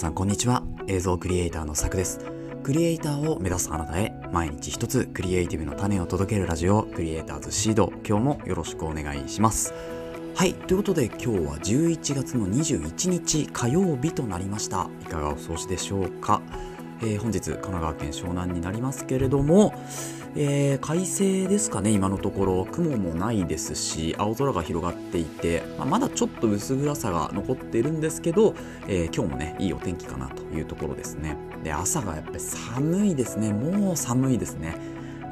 さんこんにちは。映像クリエイターのさくです。クリエイターを目指すあなたへ毎日一つクリエイティブの種を届けるラジオクリエイターズシード。今日もよろしくお願いします。はいということで今日は11月の21日火曜日となりました。いかがお過ごしでしょうか、えー、本日神奈川県湘南になりますけれどもえー、快晴ですかね、今のところ、雲もないですし、青空が広がっていて、まあ、まだちょっと薄暗さが残っているんですけど、えー、今日もね、いいお天気かなというところですね。で、朝がやっぱり寒いですね、もう寒いですね。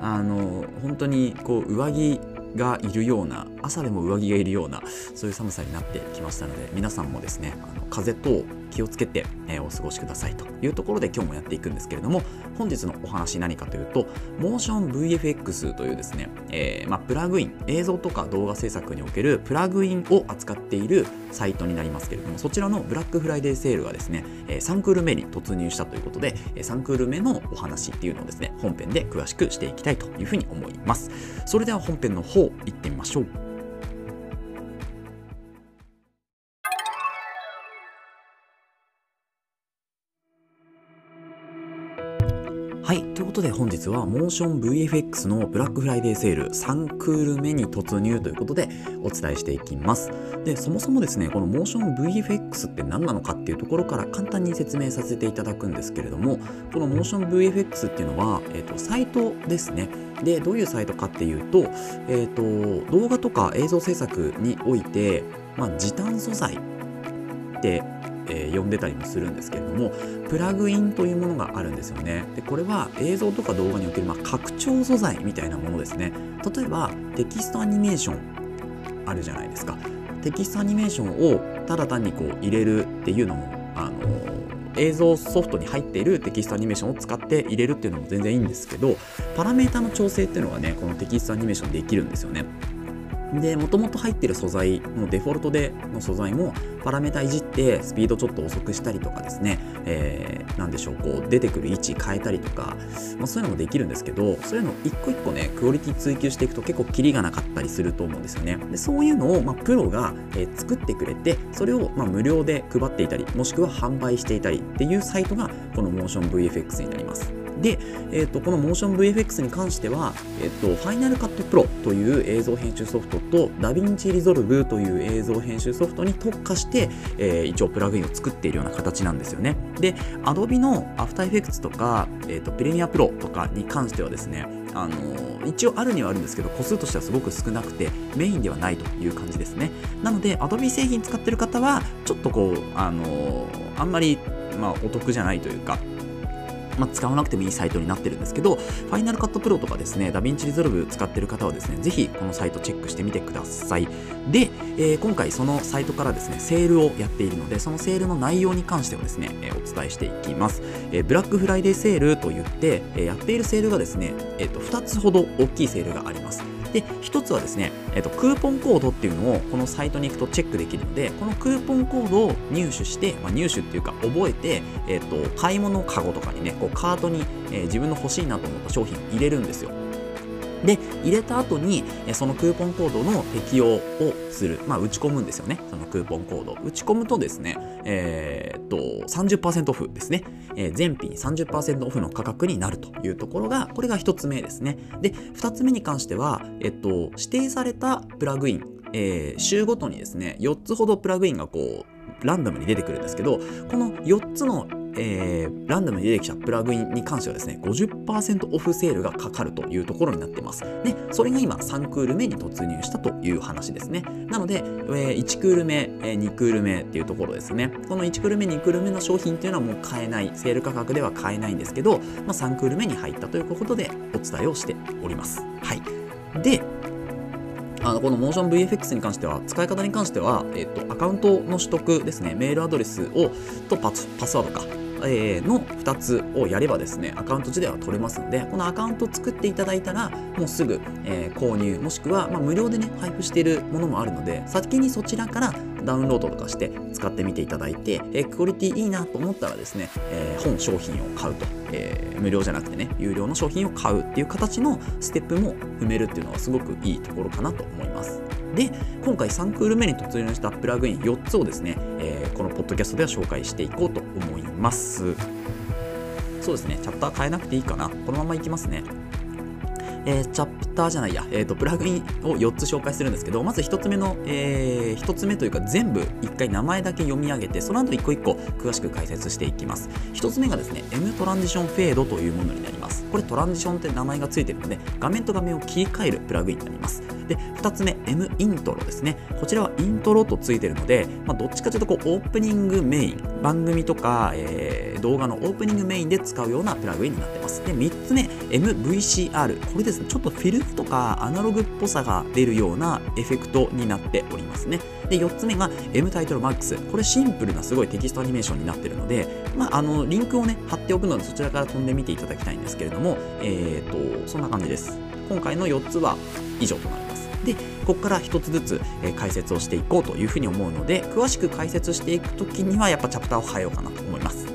あの、本当にこう上着がいるような朝でも上着がいるようなそういう寒さになってきましたので皆さんもですねあの風と気をつけて、え、お過ごしくださいというところで今日もやっていくんですけれども本日のお話何かというとモーション VFX というですね、えー、まあ、プラグイン映像とか動画制作におけるプラグインを扱っているサイトになりますけれどもそちらのブラックフライデーセールがですね、えー、3クール目に突入したということで3クール目のお話っていうのをですね本編で詳しくしていきたいというふうに思います。それでは本編の方行ってみましょう。はい。ということで本日はモーション VFX のブラックフライデーセール3クール目に突入ということでお伝えしていきます。で、そもそもですね、このモーション VFX って何なのかっていうところから簡単に説明させていただくんですけれども、このモーション VFX っていうのは、えっ、ー、と、サイトですね。で、どういうサイトかっていうと、えっ、ー、と、動画とか映像制作において、まあ、時短素材ってえー、呼んでたりもするんですけれどもプラグインというものがあるんですよね。でこれは映像とか動画における、まあ、拡張素材みたいなものですね。例えばテキストアニメーションあるじゃないですか。テキストアニメーションをただ単にこう入れるっていうのもあの映像ソフトに入っているテキストアニメーションを使って入れるっていうのも全然いいんですけどパラメータの調整っていうのがねこのテキストアニメーションできるんですよね。で、もともと入ってる素材のデフォルトでの素材もパラメータいじってスピードちょっと遅くしたりとかですね、えー、なんでしょう、こう出てくる位置変えたりとか、まあ、そういうのもできるんですけど、そういうの一個一個ね、クオリティ追求していくと結構キリがなかったりすると思うんですよね。でそういうのを、まあ、プロが、えー、作ってくれて、それを、まあ、無料で配っていたり、もしくは販売していたりっていうサイトがこのモーション VFX になります。で、えーと、このモーション VFX に関しては、えーと、Final Cut Pro という映像編集ソフトと DaVinci Resolve という映像編集ソフトに特化して、えー、一応プラグインを作っているような形なんですよね。で、Adobe の After Effects とか、えーと、Premiere Pro とかに関してはですね、あの、一応あるにはあるんですけど、個数としてはすごく少なくて、メインではないという感じですね。なので、Adobe 製品使ってる方は、ちょっとこう、あの、あんまり、まあ、お得じゃないというか、まあ、使わなくてもいいサイトになってるんですけど、 Final Cut Pro とかですね、 DaVinci Resolve 使ってる方はですね、ぜひこのサイトチェックしてみてください。で、えー、今回そのサイトからですね、セールをやっているので、そのセールの内容に関してはですね、えー、お伝えしていきます。えー、ブラックフライデーセールと言って、えやっているセールがですね、えっ、と、2つほど大きいセールがあります。で、一つはですね、えっと、クーポンコードっていうのをこのサイトに行くとチェックできるので、このクーポンコードを入手して、まあ、入手っていうか覚えて、えっと、買い物かごとかにね、こうカートに、えー、自分の欲しいなと思った商品入れるんですよ。で、入れた後に、そのクーポンコードの適用をする。まあ、打ち込むんですよね。そのクーポンコード。打ち込むとですね、えー、っと、30%オフですね。えー、全品30%オフの価格になるというところが、これが1つ目ですね。で、2つ目に関しては、えっと、指定されたプラグイン、えー、週ごとにですね、4つほどプラグインがこう、ランダムに出てくるんですけど、この4つのえー、ランダムに出てきたプラグインに関してはですね、50%オフセールがかかるというところになっています。で、それが今3クール目に突入したという話ですね。なので、えー、1クール目、えー、2クール目っていうところですね。この1クール目、2クール目の商品っていうのはもう買えない、セール価格では買えないんですけど、まあ、3クール目に入ったということでお伝えをしております。はい。で、あのこのモーション VFX に関しては、使い方に関しては、えっと、アカウントの取得ですね、メールアドレスをとパスパスワードか、えー、の2つをやればですね、アカウント自体は取れますので、このアカウントを作っていただいたら、もうすぐ、えー、購入、もしくは、まあ、無料でね、配布しているものもあるので、先にそちらからダウンロードとかして使ってみていただいて、えー、クオリティいいなと思ったらですね、えー、本商品を買うと、えー、無料じゃなくてね、有料の商品を買うっていう形のステップも踏めるっていうのはすごくいいところかなと思います。で、今回3クール目に突入したプラグイン4つをですね、えー、このポッドキャストでは紹介していこうと思います。そうですねチャプター変えなくていいかなこのままいきますねえー、チャターじゃないや、えーと、プラグインを4つ紹介するんですけど、まず1つ目の、えー、1つ目というか全部1回名前だけ読み上げて、その後1個1個詳しく解説していきます。1つ目がですね、M トランジションフェードというものになります。これトランジションって名前がついてるので、画面と画面を切り替えるプラグインになります。で、2つ目、 mIntro ですね。こちらはイントロとついてるので、まあ、どっちかというとこうオープニングメイン、番組とか、えー、動画のオープニングメインで使うようなプラグインになってます。で、3つ目、 mVCR。これですね、ちょっとフィルムとかアナログっぽさが出るようなエフェクトになっておりますね。で、4つ目が mTitle MAX。これシンプルなすごいテキストアニメーションになってるので、まあ、あの、リンクをね、貼っておくのでそちらから飛んでみていただきたいんですけれども、えっ、ー、と、そんな感じです。今回の4つは以上となります。でここから1つずつ、え解説をしていこうというふうに思うので詳しく解説していく時にはやっぱチャプターを変えようかなと思います。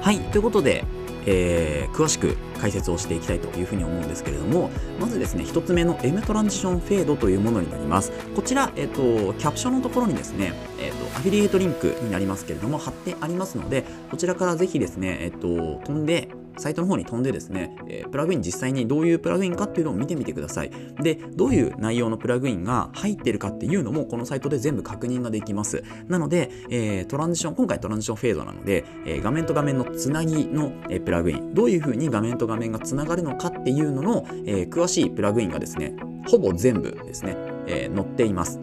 はいということでえー、詳しく解説をしていきたいというふうに思うんですけれどもまずですね1つ目の M トランジションフェードというものになります。こちら、えーと、キャプションのところにですね、えーと、アフィリエイトリンクになりますけれども貼ってありますのでこちらからぜひですね、えーと飛んでサイトの方に飛んでですね、え、プラグイン実際にどういうプラグインかっていうのを見てみてください。で、どういう内容のプラグインが入ってるかっていうのもこのサイトで全部確認ができます。なので、えー、トランジション、今回トランジションフェードなので、え、画面と画面のつなぎの、えプラグイン、どういう風に画面と画面がつながるのかっていうのの、え詳しいプラグインがですね、ほぼ全部ですね、え載っています。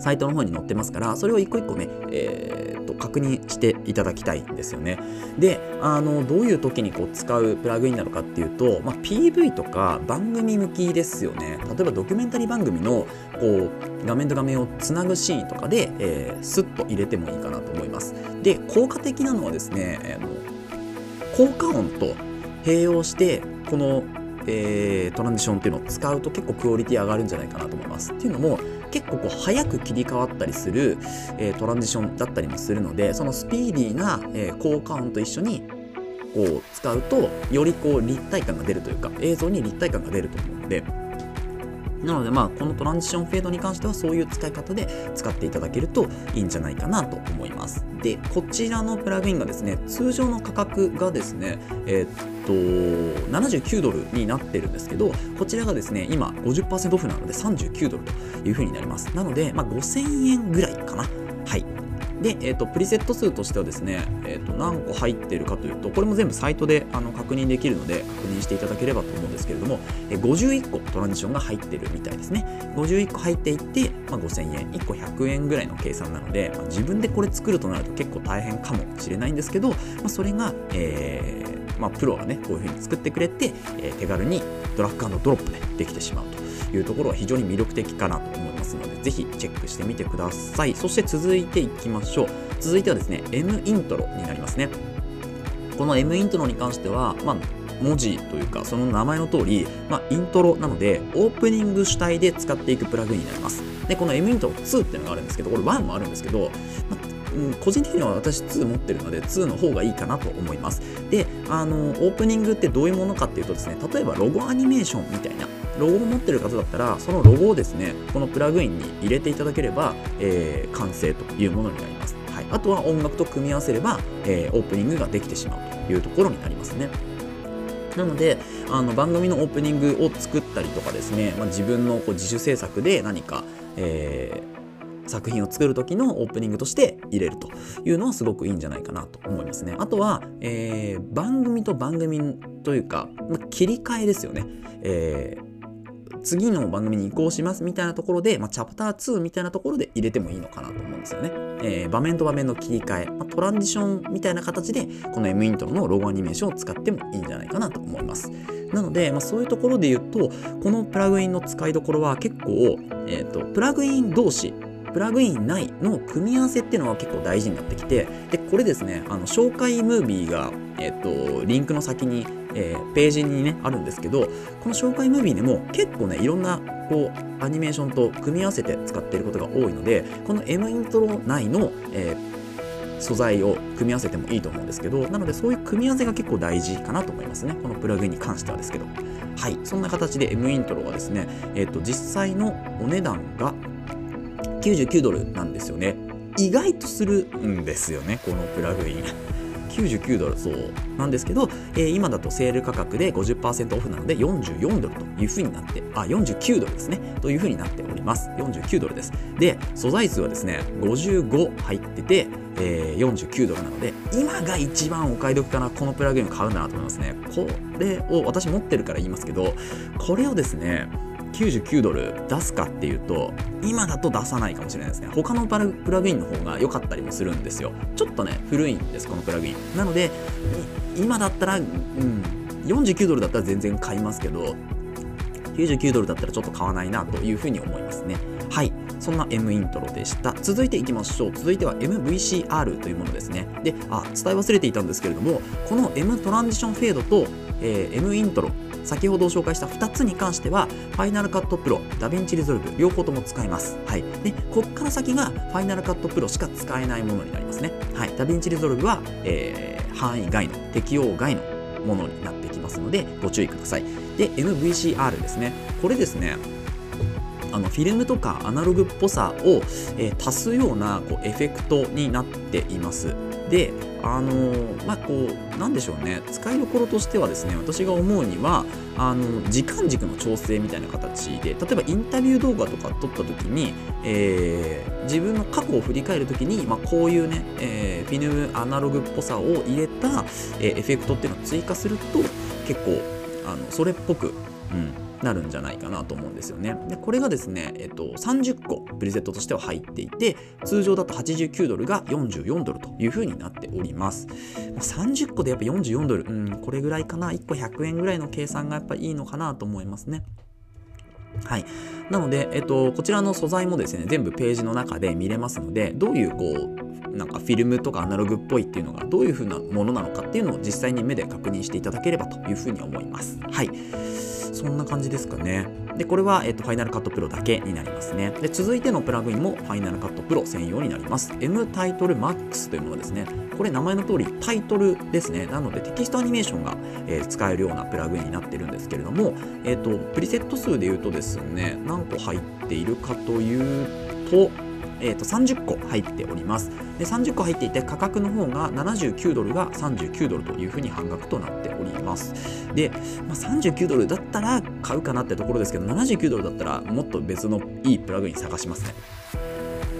サイトの方に載ってますから、それを一個一個ね、えー、と確認していただきたいんですよね。で、あの、どういう時にこう使うプラグインなのかっていうと、まあ、PV とか番組向きですよね。例えばドキュメンタリー番組のこう画面と画面をつなぐシーンとかで、えー、スッと入れてもいいかなと思います。で、効果的なのはですね、あの効果音と併用して、このえー、トランジションっていうのを使うと結構クオリティ上がるんじゃないかなと思います。っていうのも結構こう早く切り替わったりする、えー、トランジションだったりもするのでそのスピーディーな、えー、効果音と一緒にこう使うとよりこう立体感が出るというか映像に立体感が出ると思うのでなのでまあこのトランジションフェードに関してはそういう使い方で使っていただけるといいんじゃないかなと思います。で、こちらのプラグインがですね、通常の価格がですね、えー、っと、79ドルになってるんですけど、こちらがですね、今50%オフなので39ドルというふうになります。なので、まあ、5000円ぐらいかな。で、えーと、プリセット数としてはですね、えーと、何個入っているかというとこれも全部サイトであの確認できるので確認していただければと思うんですけれども、えー、51個トランジションが入っているみたいですね。51個入っていって、まあ、5000円1個100円ぐらいの計算なので、まあ、自分でこれ作るとなると結構大変かもしれないんですけど、まあ、それが、えーまあ、プロがねこういうふうに作ってくれて、えー、手軽にドラッグドロップでできてしまうというところは非常に魅力的かなますのでぜひチェックしてみてください。そして続いていきましょう。続いてはですね M イントロになりますね。この M イントロに関しては、まあ、文字というかその名前の通り、まあ、イントロなのでオープニング主体で使っていくプラグインになります。でこの M イントロ2っていうのがあるんですけどこれ1もあるんですけど、まあうん、個人的には私2持ってるので2の方がいいかなと思います。であのオープニングってどういうものかっていうとですね例えばロゴアニメーションみたいなロゴを持ってる方だったらそのロゴをですねこのプラグインに入れていただければ、えー、完成というものになります、はい、あとは音楽と組み合わせれば、えー、オープニングができてしまうというところになりますねなのであの番組のオープニングを作ったりとかですね、まあ、自分のこう自主制作で何か、えー作品を作る時のオープニングとして入れるというのはすごくいいんじゃないかなと思いますね。あとは、えー、番組と番組というか、まあ、切り替えですよね。えー次の番組に移行しますみたいなところで、まあ、チャプター2みたいなところで入れてもいいのかなと思うんですよね。えー、場面と場面の切り替え、まあ、トランジションみたいな形で、この M イントロのロゴアニメーションを使ってもいいんじゃないかなと思います。なので、まあ、そういうところで言うと、このプラグインの使いどころは結構、えっ、ー、と、プラグイン同士、プラグイン内の組み合わせっていうのは結構大事になってきて、で、これですね、あの、紹介ムービーが、えっ、と、リンクの先に、えー、ページにね、あるんですけど、この紹介ムービーでも結構ね、いろんな、こう、アニメーションと組み合わせて使っていることが多いので、この M イントロ内の、えー素材を組み合わせてもいいと思うんですけどなのでそういう組み合わせが結構大事かなと思いますね。このプラグインに関してはですけど。はい。そんな形で M イントロはですね、えっと実際のお値段が99ドルなんですよね。意外とするんですよねこのプラグイン。99ドルそうなんですけど、えー、今だとセール価格で50%オフなので44ドルというふうになってあ49ドルですねというふうになっております。49ドルです。で素材数はですね55入ってて、えー、49ドルなので今が一番お買い得かなこのプラグインを買うんだなと思いますね。これを私持ってるから言いますけどこれをですね99ドル出すかっていうと今だと出さないかもしれないですね。他のプラグインの方が良かったりもするんですよ。ちょっとね古いんですこのプラグイン。なので今だったら、うん、49ドルだったら全然買いますけど99ドルだったらちょっと買わないなというふうに思いますね。はい。そんな M イントロでした。続いていきましょう。続いては MVCR というものですね。であ伝え忘れていたんですけれどもこの mTransition Fade と、えー、M イントロ先ほど紹介した2つに関しては、 Final Cut Pro、DaVinci Resolve、両方とも使えます。はい。で、こっから先が Final Cut Pro しか使えないものになりますね。はい。 DaVinci Resolve は、えー、範囲外の、適用外のものになってきますので、ご注意ください。で、 mVCR ですね。これですね、あのフィルムとかアナログっぽさを、えー、足すようなこうエフェクトになっています。であのまあこうなんでしょうね。使いどころとしてはですね私が思うにはあの時間軸の調整みたいな形で例えばインタビュー動画とか撮った時に、えー、自分の過去を振り返る時に、まあ、こういうね、えー、フィルムアナログっぽさを入れた、えー、エフェクトっていうのを追加すると結構あのそれっぽく、うん、なるんじゃないかなと思うんですよね。でこれがですね、えっと、30個プリセットとしては入っていて通常だと89ドルが44ドルというふうになっております。まあ、30個でやっぱ44ドル、うん、これぐらいかな？1個100円ぐらいの計算がやっぱいいのかなと思いますね。はい。なので、えっと、こちらの素材もですね、全部ページの中で見れますので、どういうこう、なんかフィルムとかアナログっぽいっていうのがどういう風なものなのかっていうのを実際に目で確認していただければというふうに思います。はい。そんな感じですかね。で、これは、えっと、ファイナルカットプロだけになりますね。で、続いてのプラグインもファイナルカットプロ専用になります。M タイトル MAX というものですね。これ名前の通りタイトルですね。なのでテキストアニメーションが、えー、使えるようなプラグインになってるんですけれども、えっと、プリセット数で言うとですね、何個入っているかというと、えー、と30個入っております。で30個入っていて価格の方が79ドルが39ドルというふうに半額となっております。で、まあ、39ドルだったら買うかなってところですけど79ドルだったらもっと別のいいプラグイン探しますね。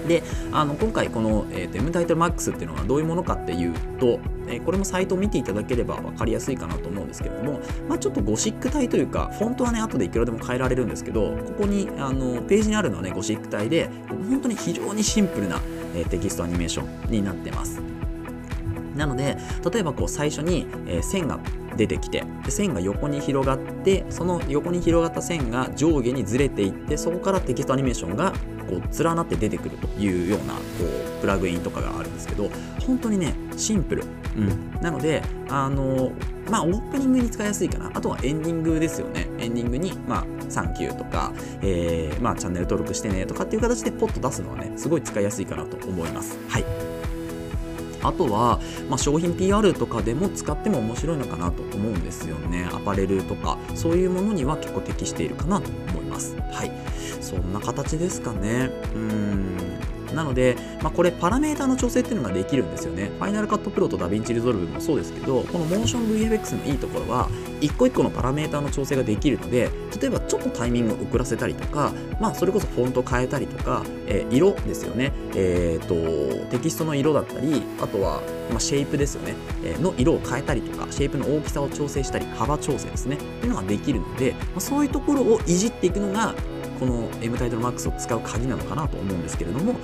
であの今回この、えー、 mTitle MAX っていうのはどういうものかっていうと、えー、これもサイトを見ていただければ分かりやすいかなと思うんですけれども、まあ、ちょっとゴシック体というかフォントはね後でいくらでも変えられるんですけどここにあのページにあるのはねゴシック体で本当に非常にシンプルな、えー、テキストアニメーションになってます。なので例えばこう最初に、えー、線が出てきてで線が横に広がってその横に広がった線が上下にずれていってそこからテキストアニメーションがこう連なって出てくるというようなこうプラグインとかがあるんですけど本当にねシンプル、うん、なのであのまあオープニングに使いやすいかな。あとはエンディングですよね。エンディングにまあサンキューとか、えー、まあチャンネル登録してねとかっていう形でポッと出すのはねすごい使いやすいかなと思います。はい。あとは、まあ、商品 PR とかでも使っても面白いのかなと思うんですよね。アパレルとかそういうものには結構適しているかなと思います。はいそんな形ですかねうんなので、まあ、これパラメータの調整っていうのができるんですよね。 Final Cut Pro と DaVinci Resolve もそうですけど、このモーション VFX のいいところは、一個一個のパラメータの調整ができるので、例えばちょっとタイミングを遅らせたりとか、まあ、それこそフォント変えたりとか、えー、色ですよね。えっ、ー、と、テキストの色だったり、あとは、まあ、シェイプですよね、えー、の色を変えたりとか、シェイプの大きさを調整したり、幅調整ですね。っていうのができるので、まあ、そういうところをいじっていくのが、この M タイトルマックスを使う鍵なのかなと思うんですけれども、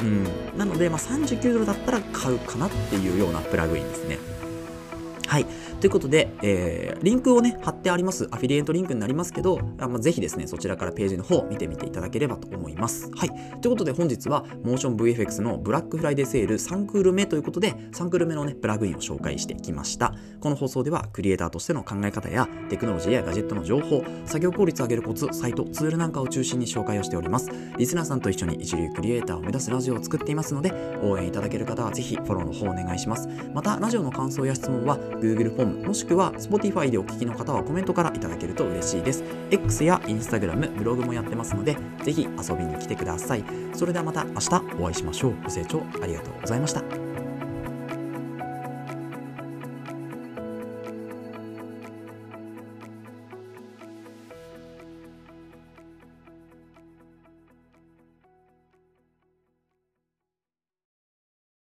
うん、なので、まあ、39ドルだったら買うかなっていうようなプラグインですね。はい。ということで、えー、リンクをね、貼ってあります。アフィリエイトリンクになりますけど、あまあ、ぜひですね、そちらからページの方を見てみていただければと思います。はい。ということで本日は、モーション VFX のブラックフライデーセール3クール目ということで、3クール目のね、プラグインを紹介してきました。この放送では、クリエイターとしての考え方や、テクノロジーやガジェットの情報、作業効率を上げるコツ、サイト、ツールなんかを中心に紹介をしております。リスナーさんと一緒に一流クリエイターを目指すラジオを作っていますので、応援いただける方はぜひフォローの方お願いします。また、ラジオの感想や質問は Google フォームもしくは Spotify でお聞きの方はコメントからいただけると嬉しいです。X や Instagram、ブログもやってますので、ぜひ遊びに来てください。それではまた明日お会いしましょう。ご清聴ありがとうございました。